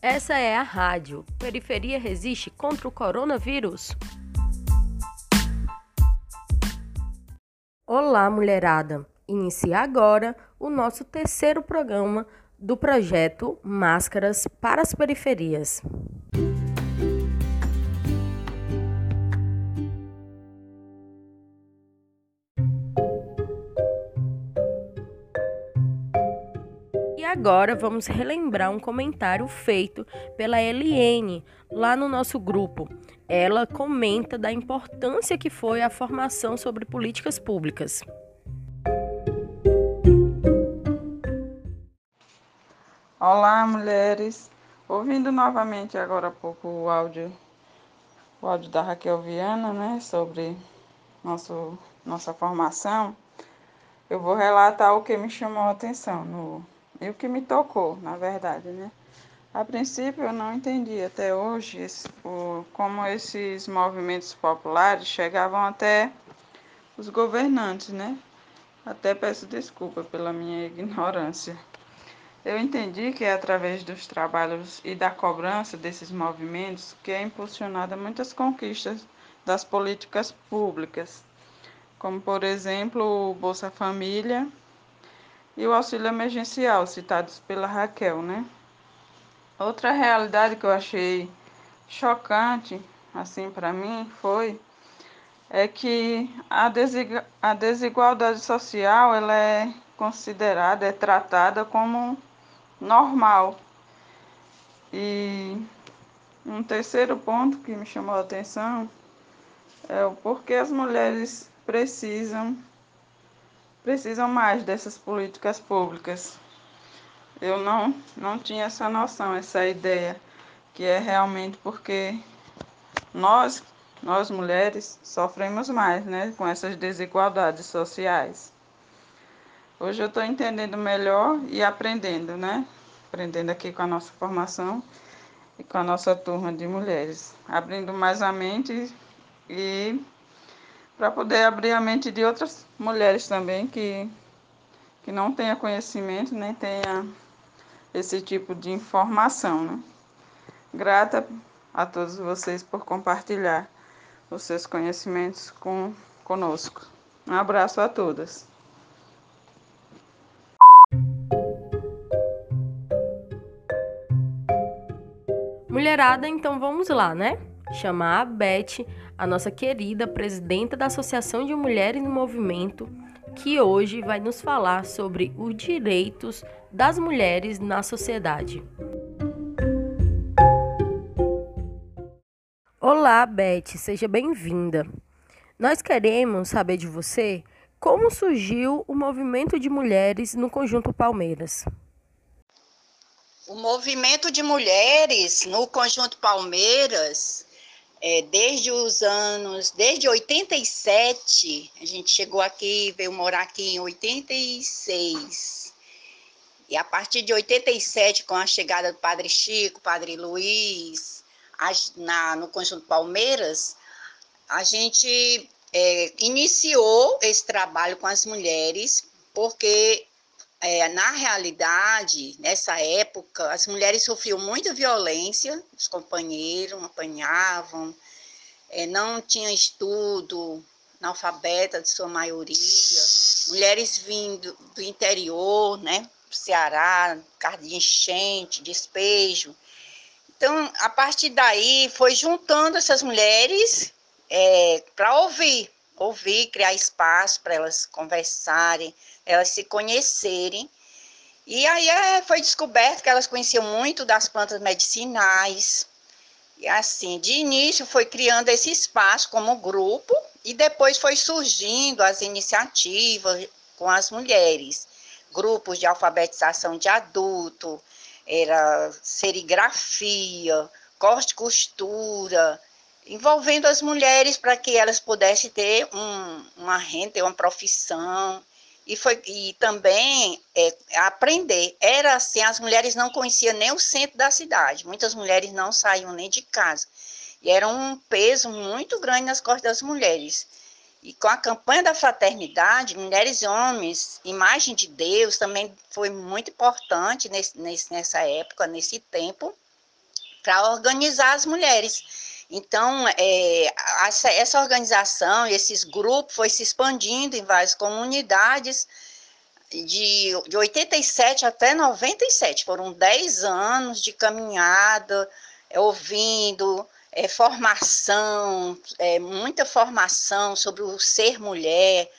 Essa é a rádio. Periferia resiste contra o coronavírus. Olá, mulherada. Inicia agora o nosso terceiro programa do projeto Máscaras para as Periferias. Agora vamos relembrar um comentário feito pela Eliene lá no nosso grupo. Ela comenta da importância que foi a formação sobre políticas públicas. Olá, mulheres. Ouvindo novamente agora há pouco o áudio, o áudio da Raquel Viana, né, sobre nosso, nossa formação, eu vou relatar o que me chamou a atenção no e o que me tocou, na verdade, né? A princípio eu não entendi até hoje o, como esses movimentos populares chegavam até os governantes, né? Até peço desculpa pela minha ignorância. Eu entendi que é através dos trabalhos e da cobrança desses movimentos que é impulsionada muitas conquistas das políticas públicas, como por exemplo o Bolsa Família e o auxílio emergencial, citados pela Raquel, né? Outra realidade que eu achei chocante, assim, para mim, foi é que a, desigualdade social ela é considerada, é tratada como normal. E um terceiro ponto que me chamou a atenção é o porquê as mulheres precisam precisam mais dessas políticas públicas. Eu não, não tinha essa noção, essa ideia, que é realmente porque nós, nós mulheres, sofremos mais né, com essas desigualdades sociais. Hoje eu estou entendendo melhor e aprendendo, né? Aprendendo aqui com a nossa formação e com a nossa turma de mulheres. Abrindo mais a mente e para poder abrir a mente de outras mulheres também que, que não tenha conhecimento nem tenha esse tipo de informação. Né? Grata a todos vocês por compartilhar os seus conhecimentos com, conosco. Um abraço a todas. Mulherada, então vamos lá, né? Chamar a Beth a nossa querida presidenta da Associação de Mulheres no Movimento, que hoje vai nos falar sobre os direitos das mulheres na sociedade. Olá, Beth, seja bem-vinda. Nós queremos saber de você como surgiu o movimento de mulheres no Conjunto Palmeiras. O movimento de mulheres no Conjunto Palmeiras é, desde os anos, desde 87, a gente chegou aqui, veio morar aqui em 86. E a partir de 87, com a chegada do Padre Chico, Padre Luiz, na, no Conjunto Palmeiras, a gente é, iniciou esse trabalho com as mulheres, porque é, na realidade, nessa época, as mulheres sofriam muita violência, os companheiros apanhavam, é, não tinham estudo, analfabeta de sua maioria, mulheres vindo do interior, né, do Ceará, carro de enchente, despejo. Então, a partir daí, foi juntando essas mulheres é, para ouvir, ouvir, criar espaço para elas conversarem, elas se conhecerem. E aí é, foi descoberto que elas conheciam muito das plantas medicinais. E assim, de início foi criando esse espaço como grupo e depois foi surgindo as iniciativas com as mulheres, grupos de alfabetização de adulto, era serigrafia, corte costura, envolvendo as mulheres para que elas pudessem ter um, uma renda, uma profissão e foi e também é, aprender. Era assim, as mulheres não conheciam nem o centro da cidade. Muitas mulheres não saíam nem de casa. E era um peso muito grande nas costas das mulheres. E com a campanha da fraternidade, mulheres e homens, imagem de Deus também foi muito importante nesse, nessa época, nesse tempo. para organizar as mulheres. Então, é, essa, essa organização, esses grupos, foi se expandindo em várias comunidades, de, de 87 até 97, foram 10 anos de caminhada, é, ouvindo, é, formação, é, muita formação sobre o ser mulher,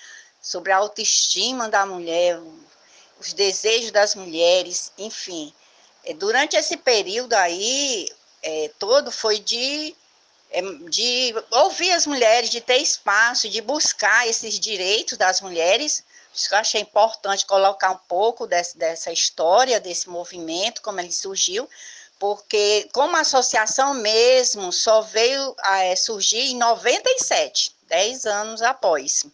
sobre a autoestima da mulher, os desejos das mulheres, enfim. É, durante esse período aí, é, todo foi de, de ouvir as mulheres, de ter espaço, de buscar esses direitos das mulheres, isso que eu achei importante colocar um pouco desse, dessa história, desse movimento, como ele surgiu, porque como associação mesmo só veio a é, surgir em 97, 10 anos após.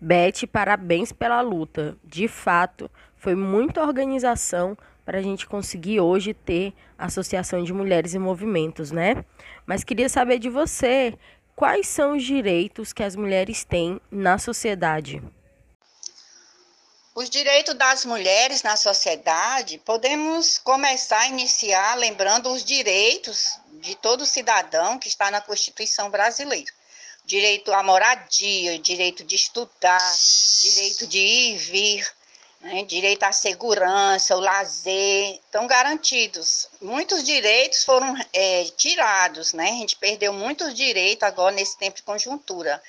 Beth, parabéns pela luta. De fato, foi muita organização para a gente conseguir hoje ter Associação de Mulheres em Movimentos, né? Mas queria saber de você, quais são os direitos que as mulheres têm na sociedade? Os direitos das mulheres na sociedade, podemos começar a iniciar lembrando os direitos de todo cidadão que está na Constituição brasileira. Direito à moradia, direito de estudar, direito de ir e vir, né, direito à segurança, o lazer, estão garantidos. Muitos direitos foram é, tirados, né? A gente perdeu muitos direitos agora nesse tempo de conjuntura.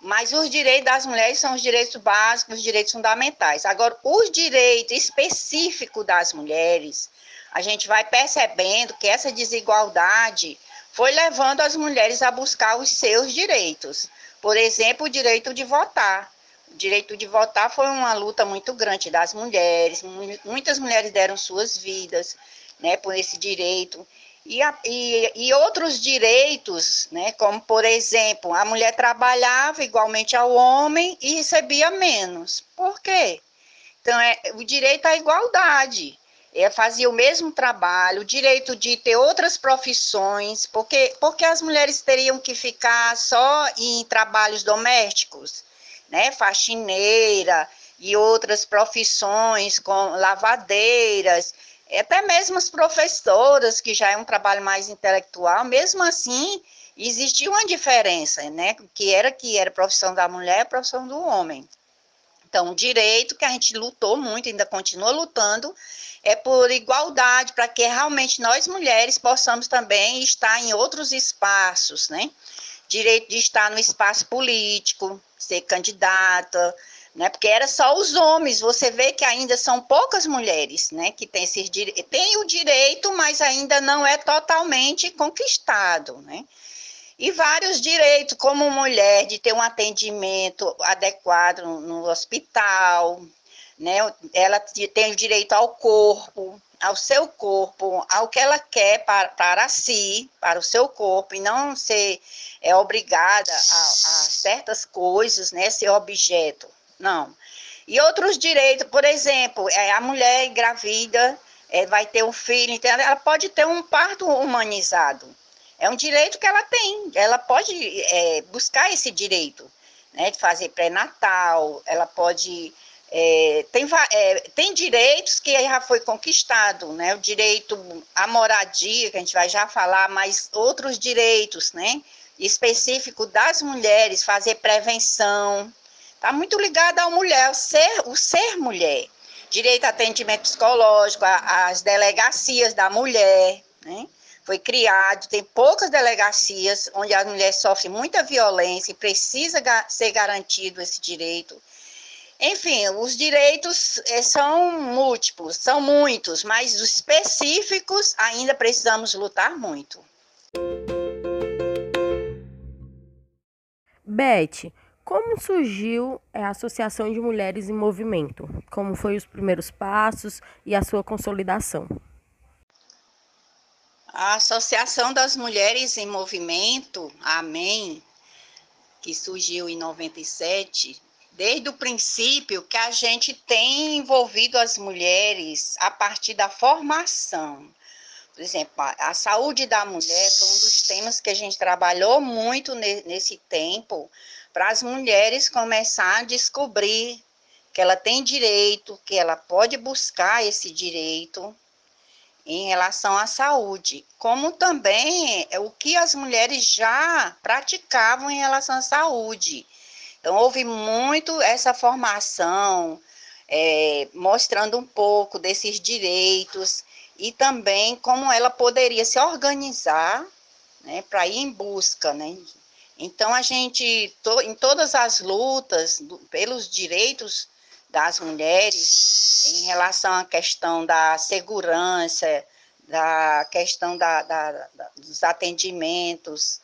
Mas os direitos das mulheres são os direitos básicos, os direitos fundamentais. Agora, os direitos específicos das mulheres, a gente vai percebendo que essa desigualdade foi levando as mulheres a buscar os seus direitos. Por exemplo, o direito de votar o direito de votar foi uma luta muito grande das mulheres, muitas mulheres deram suas vidas né, por esse direito. E, e, e, outros direitos, né, como, por exemplo, a mulher trabalhava igualmente ao homem e recebia menos. Por quê? Então, é, o direito à igualdade. É, fazia o mesmo trabalho, o direito de ter outras profissões, porque, porque as mulheres teriam que ficar só em trabalhos domésticos né, faxineira e outras profissões, com lavadeiras, até mesmo as professoras, que já é um trabalho mais intelectual, mesmo assim, existia uma diferença, né, que era que era profissão da mulher, profissão do homem. Então, o direito que a gente lutou muito, ainda continua lutando, é por igualdade, para que realmente nós mulheres possamos também estar em outros espaços, né? Direito de estar no espaço político, ser candidata, né? Porque era só os homens. Você vê que ainda são poucas mulheres, né? Que têm esses tem o direito, mas ainda não é totalmente conquistado, né? E vários direitos, como mulher, de ter um atendimento adequado no, no hospital, né? Ela tem o direito ao corpo, ao seu corpo, ao que ela quer para, para si, para o seu corpo, e não ser é, obrigada a, a certas coisas, né, ser objeto, não. E outros direitos, por exemplo, é, a mulher engravida é, vai ter um filho, então ela pode ter um parto humanizado. É um direito que ela tem, ela pode é, buscar esse direito, né, de fazer pré-natal, ela pode é, tem, é, tem direitos que já foi conquistado, né? O direito à moradia, que a gente vai já falar, mas outros direitos, né? Específico das mulheres, fazer prevenção. Está muito ligado à mulher, o ser, o ser mulher. Direito a atendimento psicológico, as delegacias da mulher, né? Foi criado, tem poucas delegacias onde as mulheres sofrem muita violência e precisa ser garantido esse direito enfim, os direitos eh, são múltiplos, são muitos, mas os específicos ainda precisamos lutar muito. Beth, como surgiu a Associação de Mulheres em Movimento? Como foram os primeiros passos e a sua consolidação? A Associação das Mulheres em Movimento, AMEM, que surgiu em 97, desde o princípio que a gente tem envolvido as mulheres a partir da formação. Por exemplo, a saúde da mulher foi um dos temas que a gente trabalhou muito nesse tempo para as mulheres começar a descobrir que ela tem direito, que ela pode buscar esse direito em relação à saúde, como também é o que as mulheres já praticavam em relação à saúde. Então, houve muito essa formação, é, mostrando um pouco desses direitos e também como ela poderia se organizar né, para ir em busca. Né? Então, a gente, to, em todas as lutas do, pelos direitos das mulheres, em relação à questão da segurança, da questão da, da, da, dos atendimentos,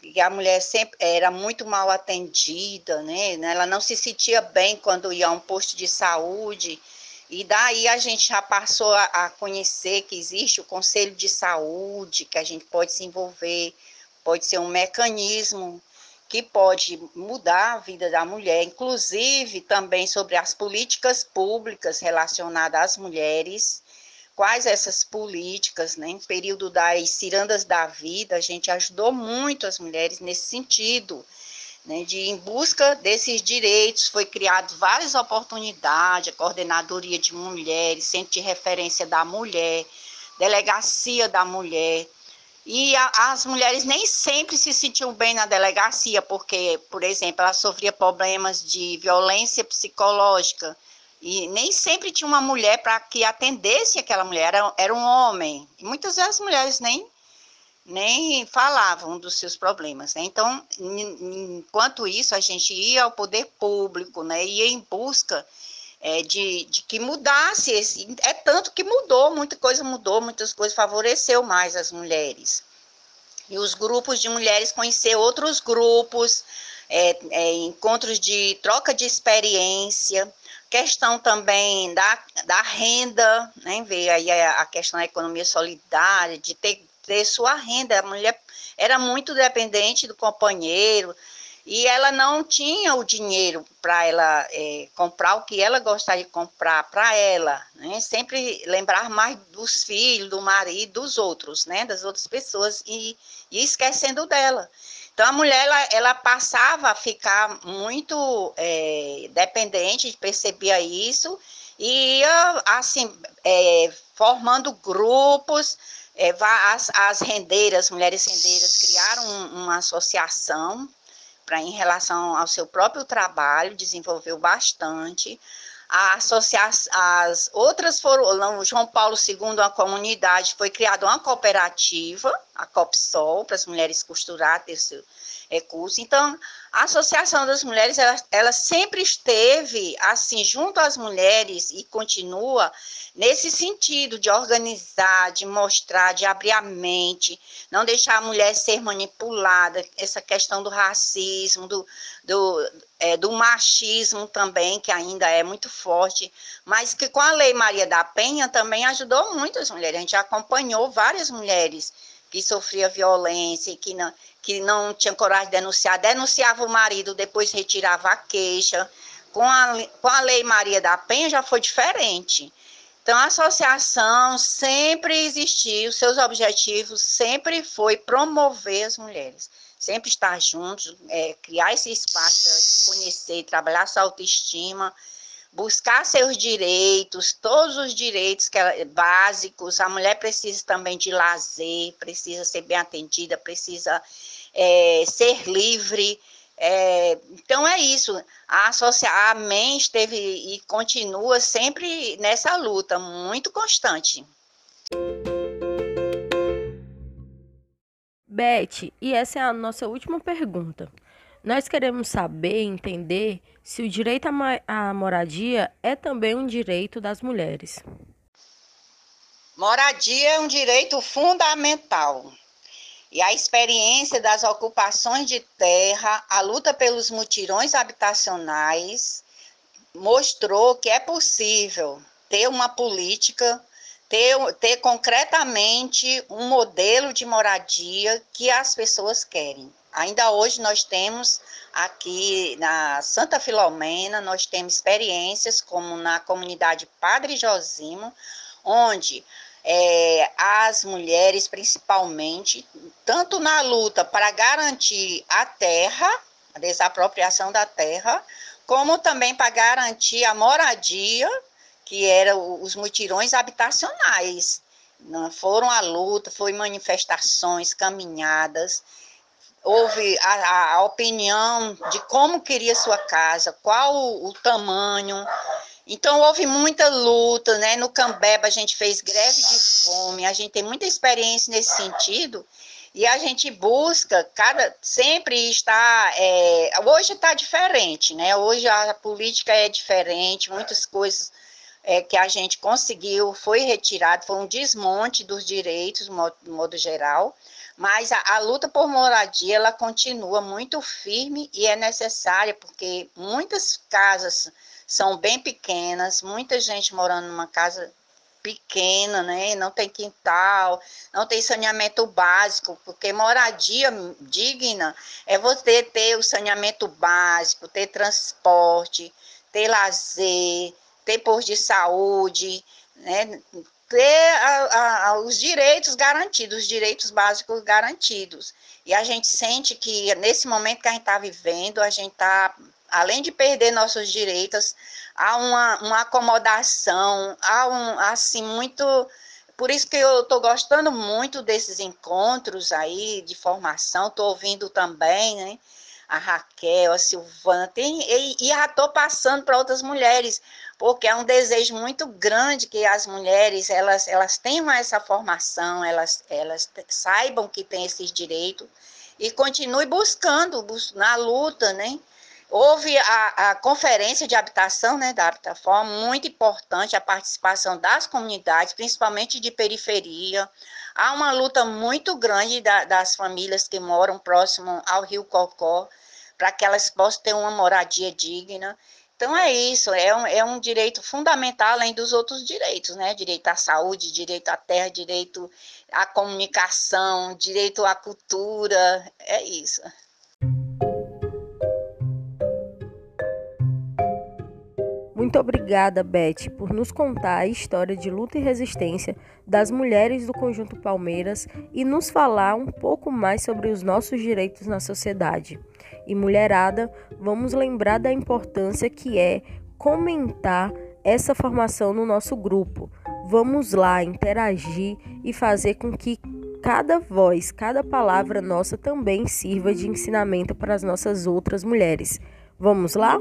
que a mulher sempre era muito mal atendida, né? Ela não se sentia bem quando ia a um posto de saúde. E daí a gente já passou a, a conhecer que existe o conselho de saúde, que a gente pode se envolver, pode ser um mecanismo que pode mudar a vida da mulher, inclusive também sobre as políticas públicas relacionadas às mulheres, quais essas políticas, né? Em período das cirandas da vida, a gente ajudou muito as mulheres nesse sentido, né? De em busca desses direitos, foi criado várias oportunidades, a coordenadoria de mulheres, centro de referência da mulher, delegacia da mulher, e a, as mulheres nem sempre se sentiam bem na delegacia, porque, por exemplo, ela sofria problemas de violência psicológica. E nem sempre tinha uma mulher para que atendesse aquela mulher, era, era um homem. E muitas vezes as mulheres nem, nem falavam dos seus problemas. Né? Então, enquanto isso, a gente ia ao poder público, né? ia em busca é, de, de que mudasse esse. É tanto que mudou, muita coisa mudou, muitas coisas favoreceu mais as mulheres. E os grupos de mulheres conhecer outros grupos, é, é, encontros de troca de experiência, questão também da, da renda, né? Ver aí a, a questão da economia solidária, de ter, ter sua renda. A mulher era muito dependente do companheiro, e ela não tinha o dinheiro para ela é, comprar o que ela gostaria de comprar para ela, né? Sempre lembrar mais dos filhos, do marido, dos outros, né? Das outras pessoas e, e esquecendo dela. Então a mulher ela, ela passava a ficar muito é, dependente, percebia isso e ia assim é, formando grupos. É, as, as rendeiras, mulheres rendeiras, criaram uma associação para em relação ao seu próprio trabalho, desenvolveu bastante. A associação, as outras foram, João Paulo II, a comunidade, foi criada uma cooperativa, a COPSOL, para as mulheres costurar, ter seu recurso. Então, a Associação das Mulheres, ela, ela sempre esteve, assim, junto às mulheres e continua nesse sentido de organizar, de mostrar, de abrir a mente, não deixar a mulher ser manipulada, essa questão do racismo, do, do, é, do machismo também, que ainda é muito forte, mas que com a Lei Maria da Penha também ajudou muitas mulheres. A gente acompanhou várias mulheres que sofriam violência que não, que não tinham coragem de denunciar, denunciava o marido, depois retirava a queixa. Com a, com a Lei Maria da Penha já foi diferente. Então, a associação sempre existiu, seus objetivos sempre foi promover as mulheres, sempre estar juntos, é, criar esse espaço para se conhecer, trabalhar sua autoestima, buscar seus direitos, todos os direitos que ela, básicos. A mulher precisa também de lazer, precisa ser bem atendida, precisa é, ser livre. É, então é isso. A, a MEN esteve e continua sempre nessa luta muito constante. Beth, e essa é a nossa última pergunta. Nós queremos saber, entender se o direito à moradia é também um direito das mulheres. Moradia é um direito fundamental. E a experiência das ocupações de terra, a luta pelos mutirões habitacionais, mostrou que é possível ter uma política, ter, ter concretamente um modelo de moradia que as pessoas querem. Ainda hoje nós temos aqui na Santa Filomena, nós temos experiências como na comunidade Padre Josimo, onde é, as mulheres, principalmente, tanto na luta para garantir a terra, a desapropriação da terra, como também para garantir a moradia, que eram os mutirões habitacionais. Foram a luta, foi manifestações, caminhadas, houve a, a, opinião de como queria sua casa, qual o, o, tamanho. Então houve muita luta, né? No Cambeba a gente fez greve de fome, a gente tem muita experiência nesse sentido e a gente busca cada sempre está é, hoje está diferente, né? Hoje a política é diferente, muitas coisas é, que a gente conseguiu foi retirado, foi um desmonte dos direitos, de modo, modo geral. Mas a, a, luta por moradia ela continua muito firme e é necessária porque muitas casas são bem pequenas, muita gente morando numa casa pequena, né? Não tem quintal, não tem saneamento básico, porque moradia digna é você ter o saneamento básico, ter transporte, ter lazer, ter de saúde, né? ter a, a, os direitos garantidos, os direitos básicos garantidos. E a gente sente que nesse momento que a gente está vivendo, a gente está, além de perder nossos direitos, há uma, uma acomodação, há um, assim, muito. Por isso que eu estou gostando muito desses encontros aí de formação, estou ouvindo também, né? A Raquel, a Silvana, tem, e, e já estou passando para outras mulheres, porque é um desejo muito grande que as mulheres elas, elas tenham essa formação, elas, elas saibam que têm esses direitos e continue buscando na luta, né? Houve a, a conferência de habitação, né, da Habitaforma, muito importante a participação das comunidades, principalmente de periferia. Há uma luta muito grande da, das famílias que moram próximo ao Rio Cocó, para que elas possam ter uma moradia digna. Então é isso, é um, é um direito fundamental, além dos outros direitos, né? Direito à saúde, direito à terra, direito à comunicação, direito à cultura, é isso. Muito obrigada, Beth, por nos contar a história de luta e resistência das mulheres do Conjunto Palmeiras e nos falar um pouco mais sobre os nossos direitos na sociedade. E mulherada, vamos lembrar da importância que é comentar essa formação no nosso grupo. Vamos lá interagir e fazer com que cada voz, cada palavra nossa também sirva de ensinamento para as nossas outras mulheres. Vamos lá?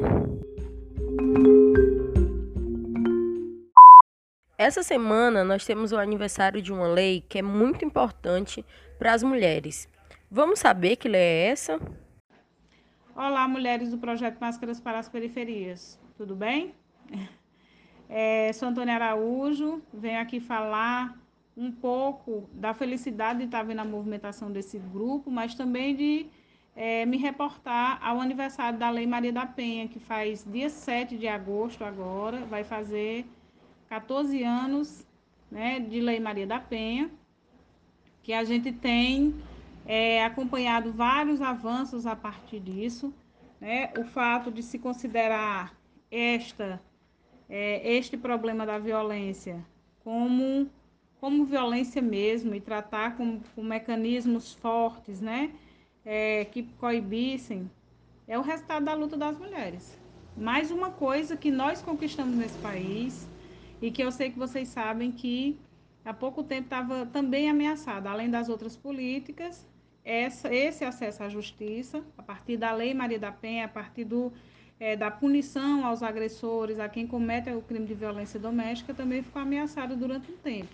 Essa semana nós temos o aniversário de uma lei que é muito importante para as mulheres. Vamos saber que lei é essa? Olá, mulheres do projeto Máscaras para as Periferias. Tudo bem? É, sou Antônia Araújo, venho aqui falar um pouco da felicidade de estar vendo a movimentação desse grupo, mas também de é, me reportar ao aniversário da Lei Maria da Penha, que faz dia 7 de agosto agora, vai fazer 14 anos né, de Lei Maria da Penha, que a gente tem é, acompanhado vários avanços a partir disso. Né? O fato de se considerar esta, é, este problema da violência como, como violência mesmo e tratar com, com mecanismos fortes né? É, que coibissem, é o resultado da luta das mulheres. Mais uma coisa que nós conquistamos nesse país e que eu sei que vocês sabem que há pouco tempo estava também ameaçada, além das outras políticas, essa, esse acesso à justiça, a partir da Lei Maria da Penha, a partir do, é, da punição aos agressores, a quem comete o crime de violência doméstica, também ficou ameaçado durante um tempo.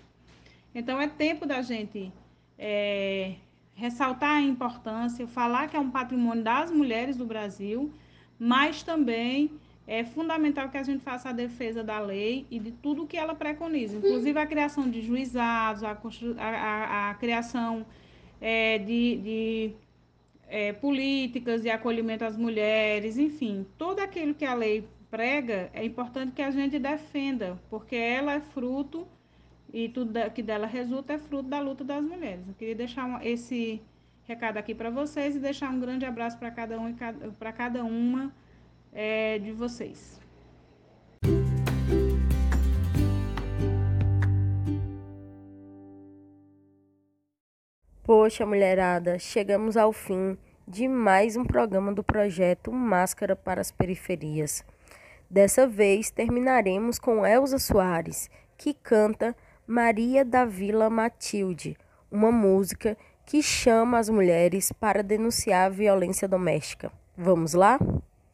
Então, é tempo da gente é, ressaltar a importância, falar que é um patrimônio das mulheres do Brasil, mas também é fundamental que a gente faça a defesa da lei e de tudo que ela preconiza, inclusive a criação de juizados, a, a, a criação é, de, de é, políticas de acolhimento às mulheres, enfim, tudo aquilo que a lei prega é importante que a gente defenda, porque ela é fruto e tudo que dela resulta é fruto da luta das mulheres. Eu queria deixar esse recado aqui para vocês e deixar um grande abraço para cada um para cada uma é, de vocês. Poxa, mulherada, chegamos ao fim de mais um programa do projeto Máscara para as Periferias. Dessa vez terminaremos com Elza Soares, que canta Maria da Vila Matilde, uma música que chama as mulheres para denunciar a violência doméstica. Vamos lá?